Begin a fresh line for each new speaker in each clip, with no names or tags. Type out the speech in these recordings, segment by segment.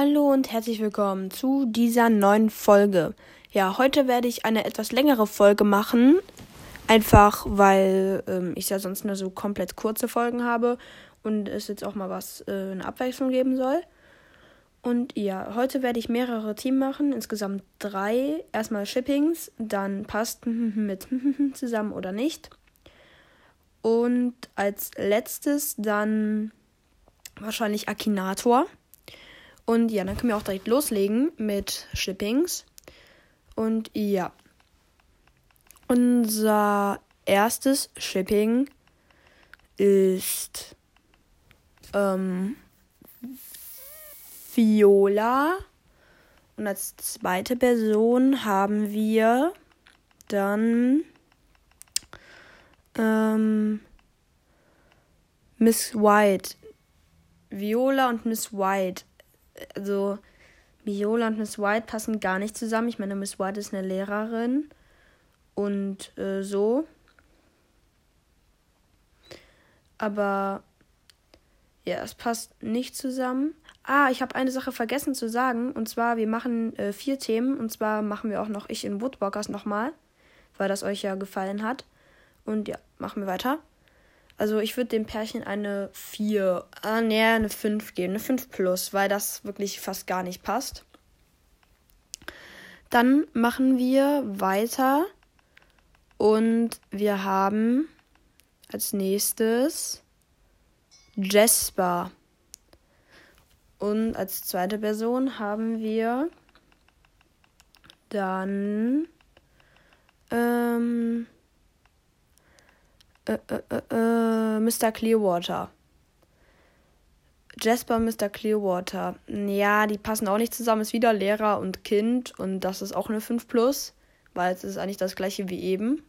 Hallo und herzlich willkommen zu dieser neuen Folge. Ja, heute werde ich eine etwas längere Folge machen. Einfach weil ähm, ich ja sonst nur so komplett kurze Folgen habe und es jetzt auch mal was, äh, eine Abwechslung geben soll. Und ja, heute werde ich mehrere Team machen, insgesamt drei. Erstmal Shippings, dann passt mit zusammen oder nicht. Und als letztes dann wahrscheinlich Akinator. Und ja, dann können wir auch direkt loslegen mit Shippings. Und ja. Unser erstes Shipping ist ähm, Viola. Und als zweite Person haben wir dann ähm, Miss White. Viola und Miss White also Viola und Miss White passen gar nicht zusammen. Ich meine, Miss White ist eine Lehrerin und äh, so. Aber ja, es passt nicht zusammen. Ah, ich habe eine Sache vergessen zu sagen. Und zwar, wir machen äh, vier Themen. Und zwar machen wir auch noch Ich in Woodwalkers nochmal. Weil das euch ja gefallen hat. Und ja, machen wir weiter. Also ich würde dem Pärchen eine 4, ah nee, eine 5 geben, eine 5 plus, weil das wirklich fast gar nicht passt. Dann machen wir weiter und wir haben als nächstes Jasper. Und als zweite Person haben wir dann ähm, äh, äh, äh, Mr. Clearwater. Jasper Mr. Clearwater. Ja, die passen auch nicht zusammen. Ist wieder Lehrer und Kind. Und das ist auch eine 5 Plus. Weil es ist eigentlich das gleiche wie eben.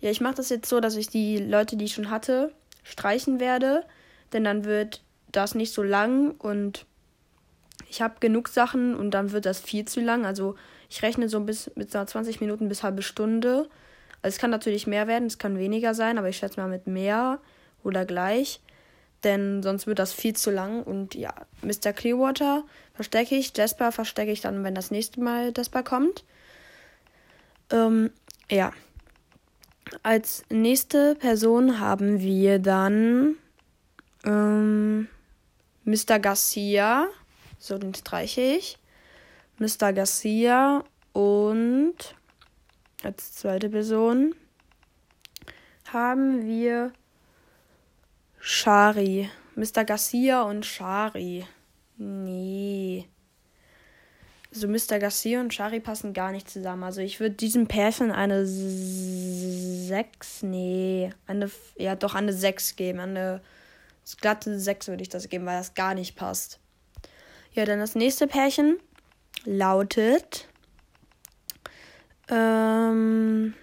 Ja, ich mache das jetzt so, dass ich die Leute, die ich schon hatte, streichen werde. Denn dann wird das nicht so lang. Und ich habe genug Sachen. Und dann wird das viel zu lang. Also ich rechne so bis mit 20 Minuten bis halbe Stunde. Also es kann natürlich mehr werden, es kann weniger sein, aber ich schätze mal mit mehr oder gleich. Denn sonst wird das viel zu lang. Und ja, Mr. Clearwater verstecke ich. Jasper verstecke ich dann, wenn das nächste Mal Jasper kommt. Ähm, ja. Als nächste Person haben wir dann ähm, Mr. Garcia. So, den streiche ich. Mr. Garcia und als zweite Person haben wir Shari. Mr. Garcia und Shari. Nee. So Mr. Garcia und Shari passen gar nicht zusammen. Also ich würde diesem Pärchen eine 6, nee, eine, ja doch eine 6 geben. Eine glatte 6 würde ich das geben, weil das gar nicht passt. Ja, dann das nächste Pärchen lautet ähm,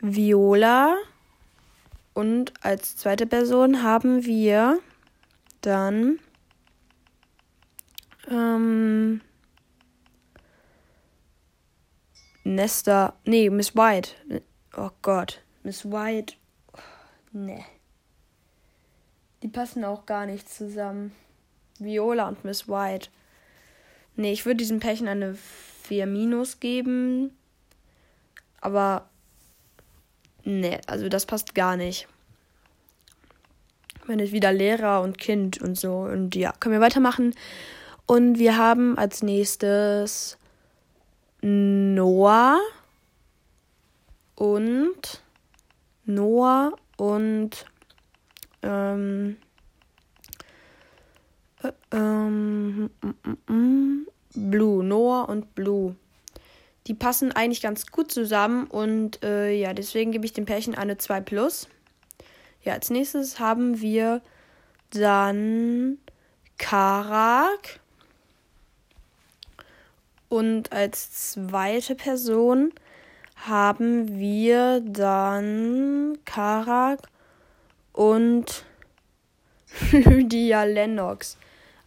Viola. Und als zweite Person haben wir dann ähm, Nesta. Nee, Miss White. Oh Gott. Miss White. Nee. Die passen auch gar nicht zusammen. Viola und Miss White. Nee, ich würde diesem Pärchen eine 4 minus geben. Aber nee, also das passt gar nicht. Wenn ich wieder Lehrer und Kind und so. Und ja, können wir weitermachen. Und wir haben als nächstes Noah und Noah und ähm, ähm, Blue, Noah und Blue. Die passen eigentlich ganz gut zusammen und äh, ja, deswegen gebe ich dem Pärchen eine 2 plus. Ja, als nächstes haben wir dann Karak. Und als zweite Person haben wir dann Karak und Lydia Lennox.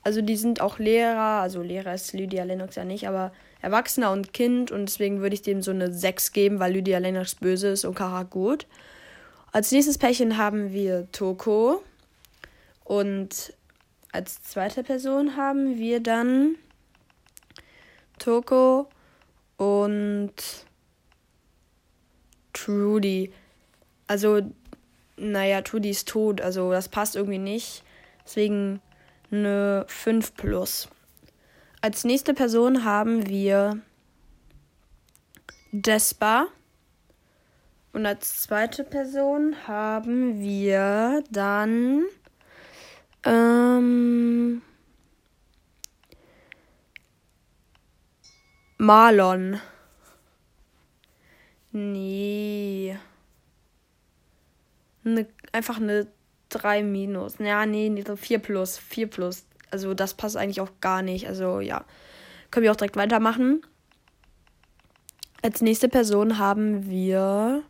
Also die sind auch Lehrer, also Lehrer ist Lydia Lennox ja nicht, aber Erwachsener und Kind und deswegen würde ich dem so eine 6 geben, weil Lydia Lennox böse ist und Kara gut. Als nächstes Pärchen haben wir Toko und als zweite Person haben wir dann Toko und Trudy. Also, naja, Trudy ist tot, also das passt irgendwie nicht. Deswegen eine 5 plus. Als nächste Person haben wir Despa. Und als zweite Person haben wir dann ähm, Marlon. Nee. Ne, einfach eine 3 minus. Ja, nee, nee, 4 plus. 4 plus. Also das passt eigentlich auch gar nicht. Also ja. Können wir auch direkt weitermachen. Als nächste Person haben wir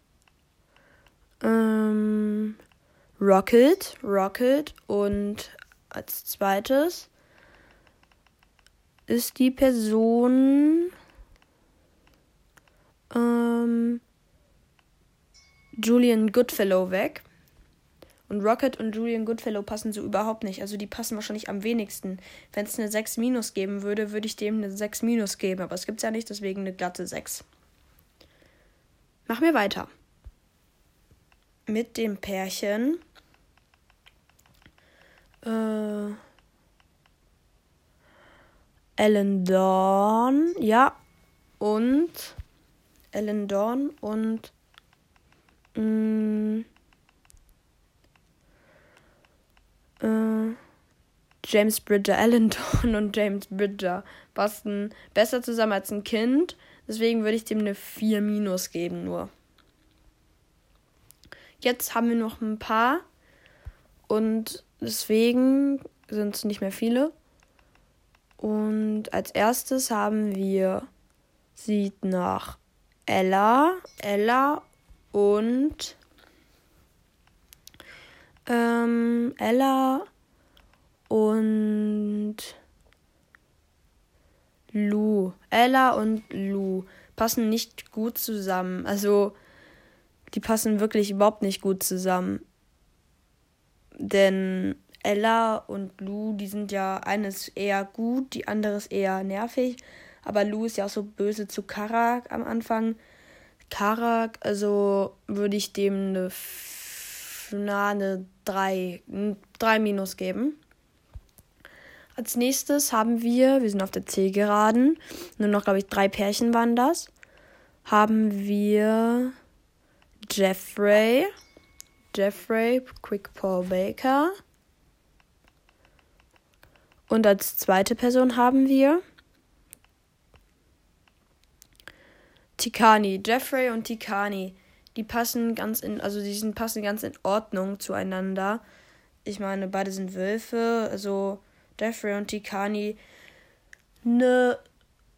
ähm, Rocket. Rocket. Und als zweites ist die Person ähm, Julian Goodfellow weg. Und Rocket und Julian Goodfellow passen so überhaupt nicht. Also die passen wahrscheinlich am wenigsten. Wenn es eine 6 minus geben würde, würde ich dem eine 6 minus geben. Aber es gibt es ja nicht, deswegen eine glatte 6. Machen wir weiter. Mit dem Pärchen. Äh, Ellen Dawn. Ja. Und Ellen Dawn und mh, mm, äh, James Bridger, Ellen Dawn und James Bridger passen besser zusammen als ein Kind. Deswegen würde ich dem eine 4 minus geben nur. Jetzt haben wir noch ein paar und deswegen sind es nicht mehr viele. Und als erstes haben wir sieht nach Ella, Ella und ähm, Ella und Lou. Ella und Lou passen nicht gut zusammen. Also, die passen wirklich überhaupt nicht gut zusammen. Denn Ella und Lou, die sind ja eines eher gut, die andere ist eher nervig. Aber Lou ist ja auch so böse zu Karak am Anfang. Karak, also würde ich dem eine, na, eine 3, 3 minus geben. Als nächstes haben wir, wir sind auf der C geraden, nur noch, glaube ich, drei Pärchen waren das. Haben wir Jeffrey, Jeffrey, Quick Paul Baker. Und als zweite Person haben wir Tikani, Jeffrey und Tikani, die passen ganz in, also die sind, passen ganz in Ordnung zueinander. Ich meine, beide sind Wölfe, also Jeffrey und Tikani eine,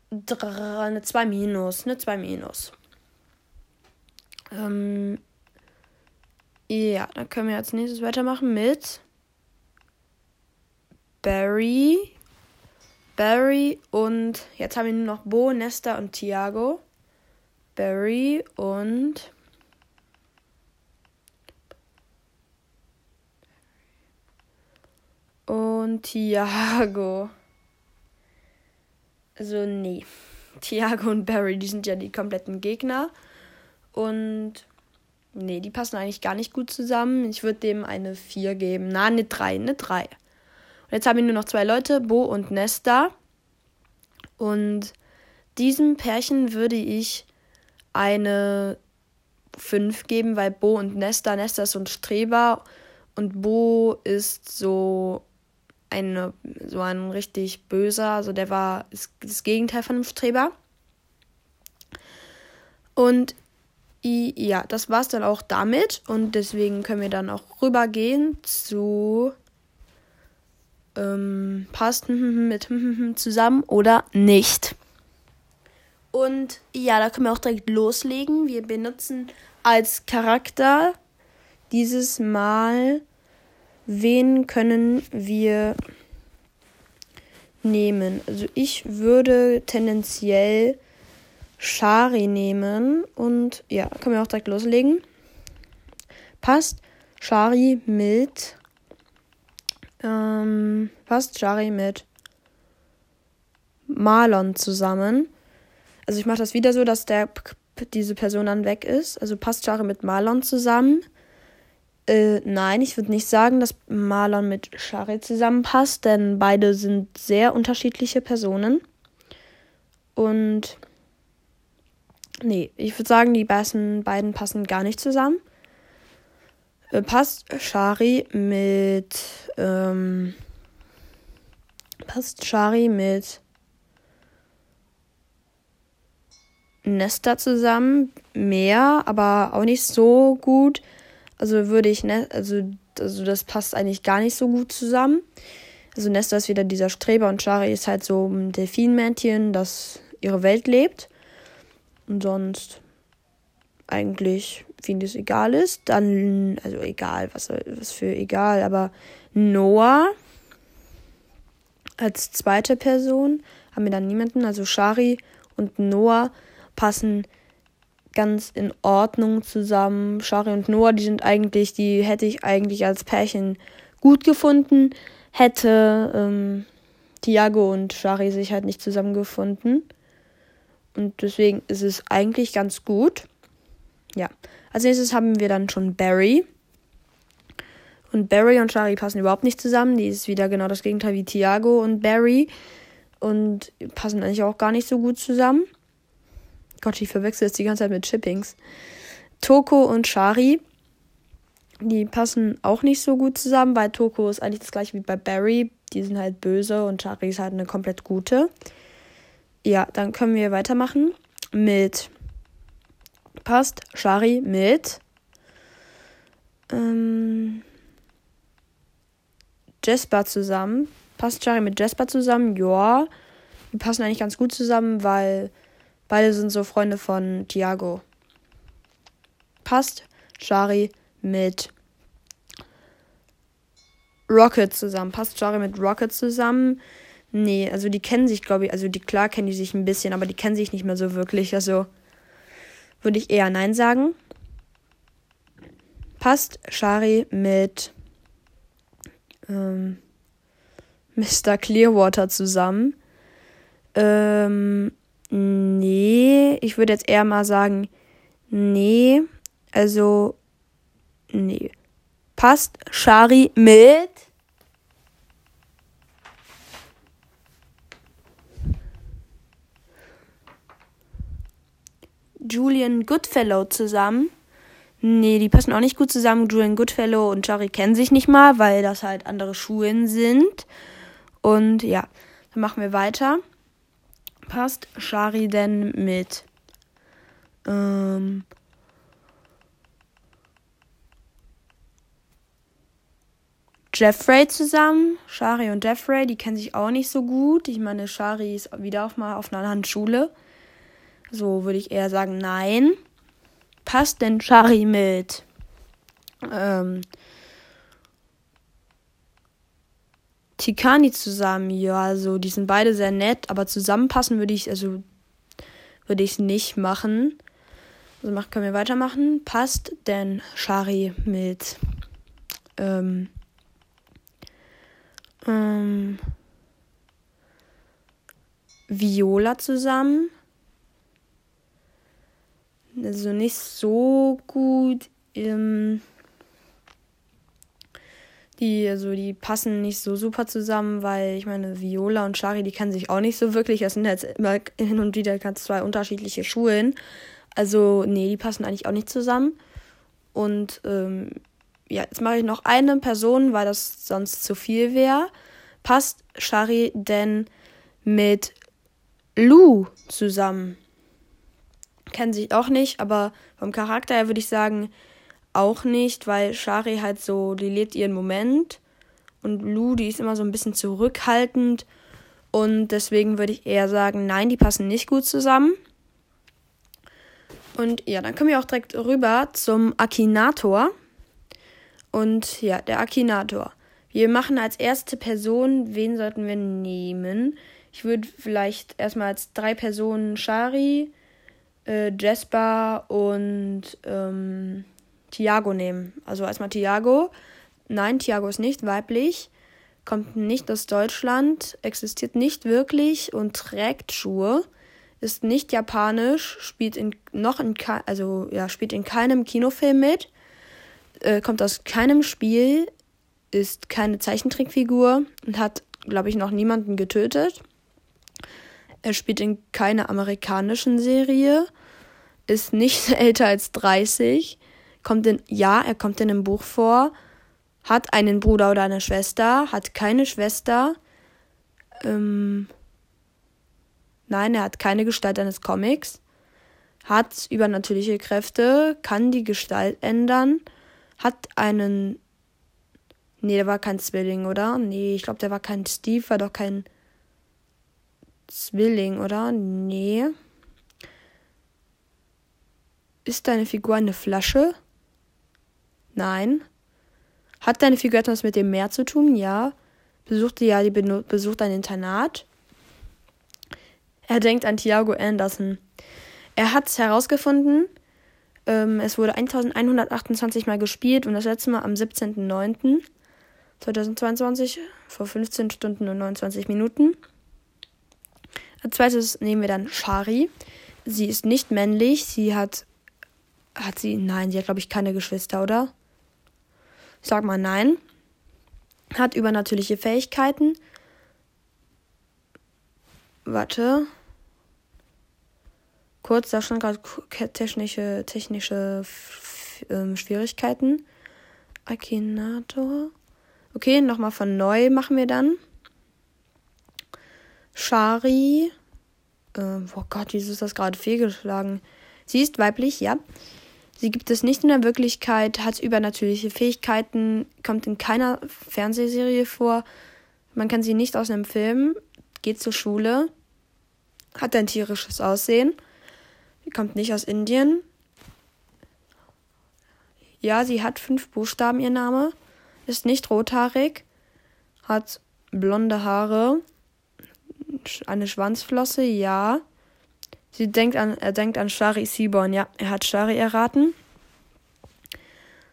eine 2 minus, eine 2 minus. Ähm, ja, dann können wir als nächstes weitermachen mit Barry. Barry und jetzt haben wir nur noch Bo, Nesta und Thiago. Barry und und Thiago. Also nee. Thiago und Barry, die sind ja die kompletten Gegner. Und nee, die passen eigentlich gar nicht gut zusammen. Ich würde dem eine 4 geben. Na, eine 3, eine 3. Und jetzt haben wir nur noch zwei Leute, Bo und Nesta. Und diesem Pärchen würde ich eine 5 geben, weil Bo und Nesta, Nesta ist so ein Streber und Bo ist so eine, so ein richtig böser, also der war das Gegenteil von einem Streber. Und ja, das war's dann auch damit und deswegen können wir dann auch rübergehen zu ähm, passt mit zusammen oder nicht. Und ja, da können wir auch direkt loslegen. Wir benutzen als Charakter dieses Mal, wen können wir nehmen? Also ich würde tendenziell Shari nehmen und ja, können wir auch direkt loslegen. Passt Shari mit Ähm, passt Shari mit Marlon zusammen. Also ich mache das wieder so, dass der diese Person dann weg ist. Also passt Shari mit Marlon zusammen. Äh, nein, ich würde nicht sagen, dass Marlon mit Shari zusammenpasst, denn beide sind sehr unterschiedliche Personen. Und nee, ich würde sagen, die beiden, beiden passen gar nicht zusammen. Äh, passt Shari mit ähm, passt Shari mit Nesta zusammen mehr, aber auch nicht so gut. Also würde ich, ne, also, also das passt eigentlich gar nicht so gut zusammen. Also Nesta ist wieder dieser Streber und Shari ist halt so ein Delfinmännchen, das ihre Welt lebt. Und sonst eigentlich ich es egal ist. Dann, also egal, was, was für egal, aber Noah als zweite Person haben wir dann niemanden. Also Shari und Noah passen ganz in Ordnung zusammen. Shari und Noah, die sind eigentlich, die hätte ich eigentlich als Pärchen gut gefunden. Hätte ähm, Tiago und Shari sich halt nicht zusammengefunden. Und deswegen ist es eigentlich ganz gut. Ja. Als nächstes haben wir dann schon Barry. Und Barry und Shari passen überhaupt nicht zusammen. Die ist wieder genau das Gegenteil wie Tiago und Barry. Und passen eigentlich auch gar nicht so gut zusammen. Gott, ich verwechsel jetzt die ganze Zeit mit Chippings. Toko und Shari, die passen auch nicht so gut zusammen, weil Toko ist eigentlich das gleiche wie bei Barry. Die sind halt böse und Shari ist halt eine komplett gute. Ja, dann können wir weitermachen mit passt Shari mit ähm, Jasper zusammen. Passt Shari mit Jasper zusammen? Ja. Die passen eigentlich ganz gut zusammen, weil Beide sind so Freunde von Tiago. Passt Shari mit Rocket zusammen? Passt Shari mit Rocket zusammen? Nee, also die kennen sich, glaube ich, also die klar kennen die sich ein bisschen, aber die kennen sich nicht mehr so wirklich. Also würde ich eher Nein sagen. Passt Shari mit ähm, Mr. Clearwater zusammen? Ähm, Nee, ich würde jetzt eher mal sagen, nee. Also, nee. Passt Shari mit. Julian Goodfellow zusammen. Nee, die passen auch nicht gut zusammen. Julian Goodfellow und Shari kennen sich nicht mal, weil das halt andere Schulen sind. Und ja, dann machen wir weiter passt Shari denn mit ähm, Jeffrey zusammen? Shari und Jeffrey, die kennen sich auch nicht so gut. Ich meine, Shari ist wieder auf mal auf einer anderen Schule. So würde ich eher sagen, nein. Passt denn Shari mit ähm, Tikani zusammen, ja, also die sind beide sehr nett, aber zusammenpassen würde ich, also würde ich es nicht machen. Also mach, können wir weitermachen. Passt denn Shari mit ähm, ähm, Viola zusammen? Also nicht so gut. Ähm, die, also die passen nicht so super zusammen, weil ich meine, Viola und Shari, die kennen sich auch nicht so wirklich. Das sind jetzt immer hin und wieder ganz zwei unterschiedliche Schulen. Also, nee, die passen eigentlich auch nicht zusammen. Und ähm, ja, jetzt mache ich noch eine Person, weil das sonst zu viel wäre. Passt Shari denn mit Lou zusammen? Kennen sich auch nicht, aber vom Charakter her würde ich sagen, auch nicht, weil Shari halt so, die lebt ihren Moment und Lu, die ist immer so ein bisschen zurückhaltend und deswegen würde ich eher sagen, nein, die passen nicht gut zusammen. Und ja, dann kommen wir auch direkt rüber zum Akinator. Und ja, der Akinator. Wir machen als erste Person, wen sollten wir nehmen? Ich würde vielleicht erstmal als drei Personen Shari, äh, Jasper und ähm, Tiago nehmen. Also erstmal Tiago. Nein, Tiago ist nicht weiblich. kommt nicht aus Deutschland, existiert nicht wirklich und trägt Schuhe, ist nicht japanisch, spielt in noch in also ja, spielt in keinem Kinofilm mit, äh, kommt aus keinem Spiel, ist keine Zeichentrickfigur und hat, glaube ich, noch niemanden getötet. Er spielt in keiner amerikanischen Serie, ist nicht älter als 30, kommt in, ja, er kommt in einem Buch vor, hat einen Bruder oder eine Schwester, hat keine Schwester, ähm, nein, er hat keine Gestalt eines Comics, hat übernatürliche Kräfte, kann die Gestalt ändern, hat einen Nee, der war kein Zwilling, oder? Nee, ich glaube, der war kein Steve, war doch kein Zwilling, oder? Nee. Ist deine Figur eine Flasche? Nein. Hat deine Figur etwas mit dem Meer zu tun? Ja. Besuchte ja die besucht ein Internat. Er denkt an Thiago Anderson. Er hat es herausgefunden. Ähm, es wurde 1128 Mal gespielt und das letzte Mal am 17.09. 2022 vor 15 Stunden und 29 Minuten. Als zweites nehmen wir dann Shari. Sie ist nicht männlich. Sie hat. Hat sie. Nein, sie hat, glaube ich, keine Geschwister, oder? Ich sag mal nein. Hat übernatürliche Fähigkeiten. Warte. Kurz, da stand gerade technische, technische ähm, Schwierigkeiten. Akinator. Okay, nochmal von neu machen wir dann. Shari. Äh, oh Gott, wieso ist das gerade fehlgeschlagen? Sie ist weiblich, ja. Sie gibt es nicht in der Wirklichkeit, hat übernatürliche Fähigkeiten, kommt in keiner Fernsehserie vor. Man kann sie nicht aus einem Film, geht zur Schule, hat ein tierisches Aussehen, kommt nicht aus Indien. Ja, sie hat fünf Buchstaben, ihr Name ist nicht rothaarig, hat blonde Haare, eine Schwanzflosse, ja. Sie denkt an, er denkt an Shari Seaborn, ja, er hat Shari erraten.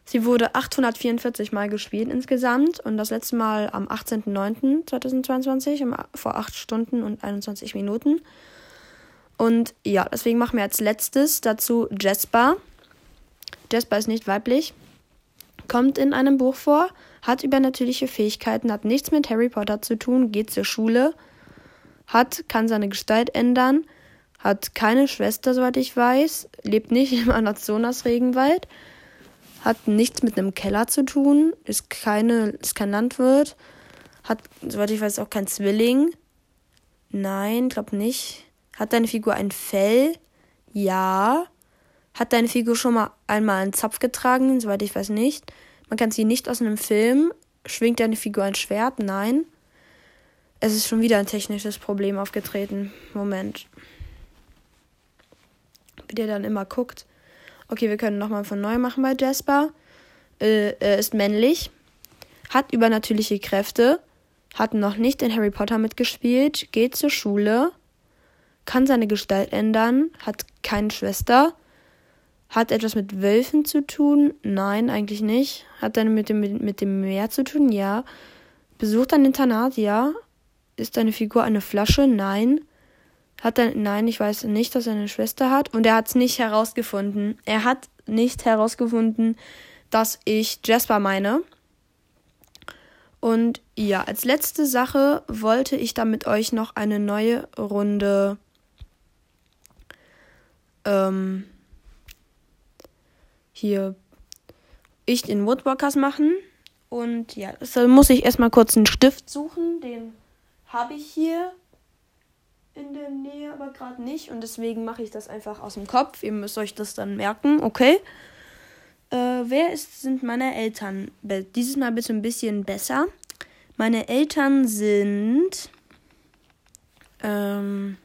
Sie wurde 844 Mal gespielt insgesamt und das letzte Mal am 18.09.2022 vor 8 Stunden und 21 Minuten. Und ja, deswegen machen wir als letztes dazu Jasper. Jasper ist nicht weiblich, kommt in einem Buch vor, hat übernatürliche Fähigkeiten, hat nichts mit Harry Potter zu tun, geht zur Schule, hat, kann seine Gestalt ändern, hat keine Schwester, soweit ich weiß, lebt nicht im Amazonas-Regenwald, hat nichts mit einem Keller zu tun, ist, keine, ist kein Landwirt, hat, soweit ich weiß, auch kein Zwilling. Nein, glaub nicht. Hat deine Figur ein Fell? Ja. Hat deine Figur schon mal einmal einen Zapf getragen? Soweit ich weiß nicht. Man kann sie nicht aus einem Film. Schwingt deine Figur ein Schwert? Nein. Es ist schon wieder ein technisches Problem aufgetreten. Moment. Wie der dann immer guckt. Okay, wir können nochmal von neu machen bei Jasper. Äh, er ist männlich. Hat übernatürliche Kräfte. Hat noch nicht in Harry Potter mitgespielt. Geht zur Schule. Kann seine Gestalt ändern. Hat keine Schwester hat etwas mit Wölfen zu tun? Nein, eigentlich nicht. Hat dann mit dem, mit dem Meer zu tun? Ja. Besucht ein Internat? Ja. Ist deine Figur eine Flasche? Nein. Hat er, nein, ich weiß nicht, dass er eine Schwester hat. Und er hat es nicht herausgefunden. Er hat nicht herausgefunden, dass ich Jasper meine. Und ja, als letzte Sache wollte ich dann mit euch noch eine neue Runde ähm, hier ich den Woodwalkers machen. Und ja, deshalb muss ich erstmal kurz einen Stift suchen. Den habe ich hier in der Nähe, aber gerade nicht. Und deswegen mache ich das einfach aus dem Kopf. Ihr müsst euch das dann merken, okay? Äh, wer ist, sind meine Eltern? Dieses Mal bitte ein bisschen besser. Meine Eltern sind. Ähm,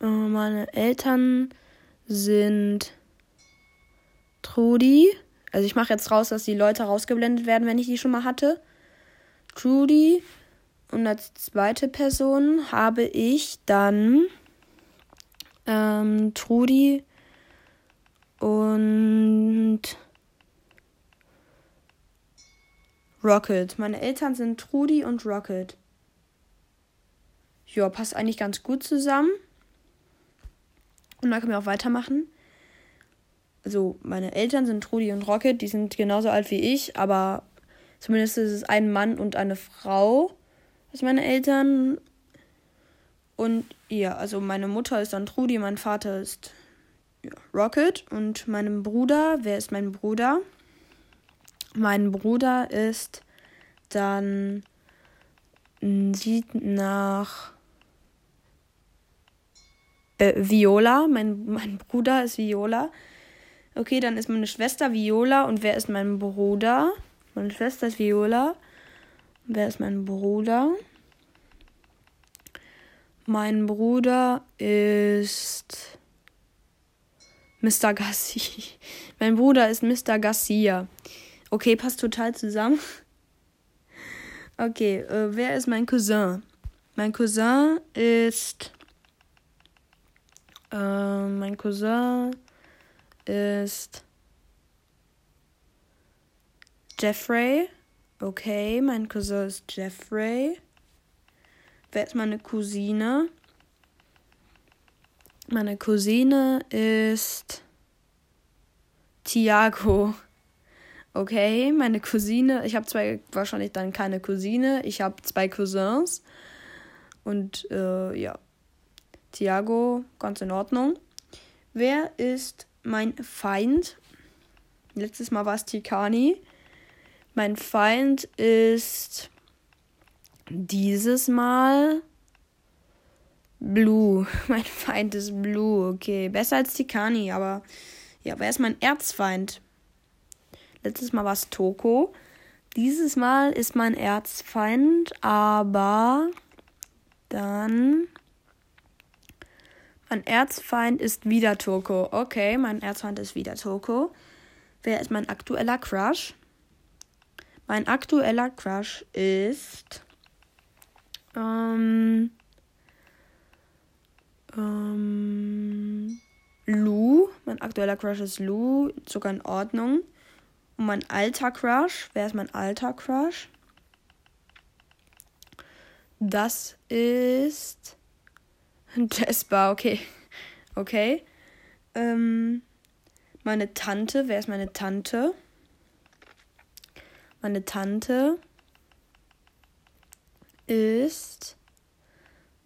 äh, meine Eltern sind. Trudi. Also ich mache jetzt raus, dass die Leute rausgeblendet werden, wenn ich die schon mal hatte. Trudy. Und als zweite Person habe ich dann ähm, Trudi und Rocket. Meine Eltern sind Trudi und Rocket. Ja, passt eigentlich ganz gut zusammen. Und dann können wir auch weitermachen. Also, meine Eltern sind Trudi und Rocket, die sind genauso alt wie ich, aber zumindest ist es ein Mann und eine Frau, was meine Eltern. Und ja, also meine Mutter ist dann Trudi, mein Vater ist Rocket und meinem Bruder, wer ist mein Bruder? Mein Bruder ist dann sieht nach äh, Viola. Mein, mein Bruder ist Viola. Okay, dann ist meine Schwester Viola. Und wer ist mein Bruder? Meine Schwester ist Viola. Wer ist mein Bruder? Mein Bruder ist Mr. Gassi. Mein Bruder ist Mr. Garcia. Okay, passt total zusammen. Okay, äh, wer ist mein Cousin? Mein Cousin ist. Äh, mein Cousin ist. Jeffrey. Okay, mein Cousin ist Jeffrey. Wer ist meine Cousine? Meine Cousine ist Tiago. Okay, meine Cousine, ich habe zwei, wahrscheinlich dann keine Cousine, ich habe zwei Cousins. Und äh, ja, Tiago, ganz in Ordnung. Wer ist mein Feind? Letztes Mal war es Tikani. Mein Feind ist dieses Mal Blue. Mein Feind ist Blue. Okay, besser als Tikani, aber ja, wer ist mein Erzfeind? Letztes Mal war es Toko. Dieses Mal ist mein Erzfeind, aber dann. Mein Erzfeind ist wieder Toko. Okay, mein Erzfeind ist wieder Toko. Wer ist mein aktueller Crush? Mein aktueller Crush ist. Ähm. Ähm. Lou. Mein aktueller Crush ist Lou. Sogar in Ordnung. Und mein alter Crush. Wer ist mein alter Crush? Das ist. Jasper, okay. Okay. Ähm, meine Tante. Wer ist meine Tante? Meine Tante ist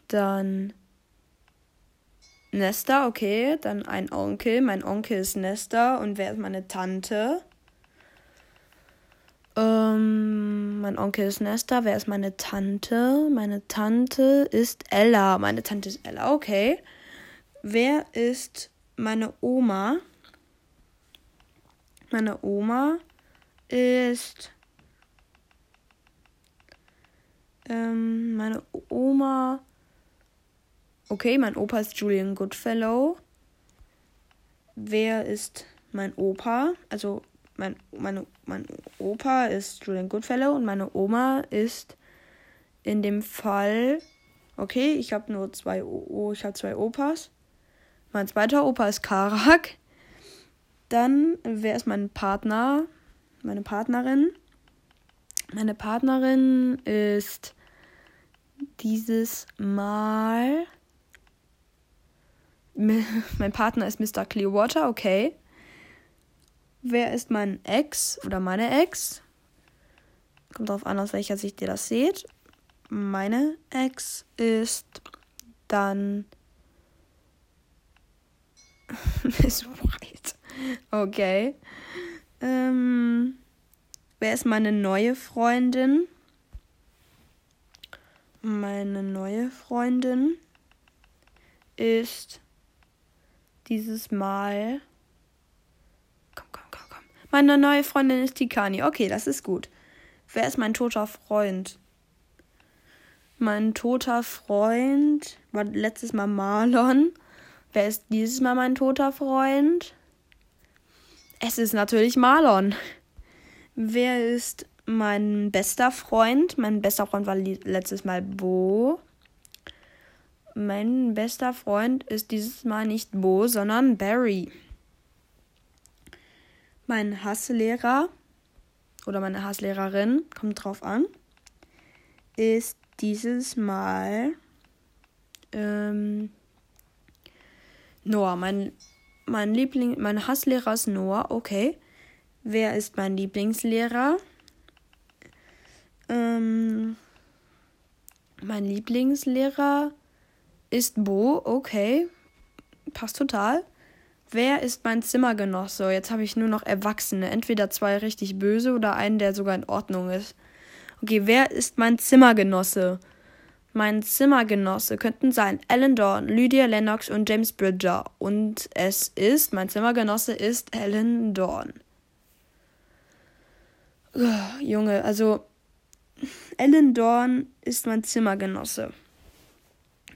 dann Nesta, okay. Dann ein Onkel. Mein Onkel ist Nesta. Und wer ist meine Tante? Ähm, mein Onkel ist Nesta. Wer ist meine Tante? Meine Tante ist Ella. Meine Tante ist Ella, okay. Wer ist meine Oma? Meine Oma ist. Ähm, meine Oma. Okay, mein Opa ist Julian Goodfellow. Wer ist mein Opa? Also mein, meine, mein Opa ist Julian Goodfellow und meine Oma ist in dem Fall. Okay, ich habe nur zwei o ich habe zwei Opas. Mein zweiter Opa ist Karak. Dann, wer ist mein Partner? Meine Partnerin. Meine Partnerin ist dieses Mal. Mein Partner ist Mr. Clearwater, okay. Wer ist mein Ex oder meine Ex? Kommt darauf an, aus welcher Sicht ihr das seht. Meine Ex ist dann Miss White. Okay. Ähm, wer ist meine neue Freundin? Meine neue Freundin ist dieses Mal meine neue Freundin ist Tikani. Okay, das ist gut. Wer ist mein toter Freund? Mein toter Freund war letztes Mal Marlon. Wer ist dieses Mal mein toter Freund? Es ist natürlich Marlon. Wer ist mein bester Freund? Mein bester Freund war letztes Mal Bo. Mein bester Freund ist dieses Mal nicht Bo, sondern Barry mein Hasslehrer oder meine Hasslehrerin, kommt drauf an, ist dieses Mal ähm, Noah. Mein, mein Liebling, mein Hasslehrer ist Noah, okay. Wer ist mein Lieblingslehrer? Mein Lieblingslehrer ist Bo, okay. Passt total. Wer ist mein Zimmergenosse? Jetzt habe ich nur noch Erwachsene. Entweder zwei richtig böse oder einen, der sogar in Ordnung ist. Okay, wer ist mein Zimmergenosse? Mein Zimmergenosse könnten sein Alan Dawn, Lydia Lennox und James Bridger. Und es ist, mein Zimmergenosse ist Alan Dawn. Junge, also Alan Dawn ist mein Zimmergenosse.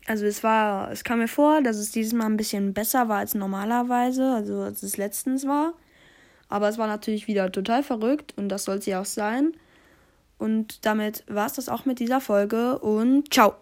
Also es war, es kam mir vor, dass es dieses Mal ein bisschen besser war als normalerweise, also als es letztens war. Aber es war natürlich wieder total verrückt und das soll sie auch sein. Und damit war es das auch mit dieser Folge und ciao.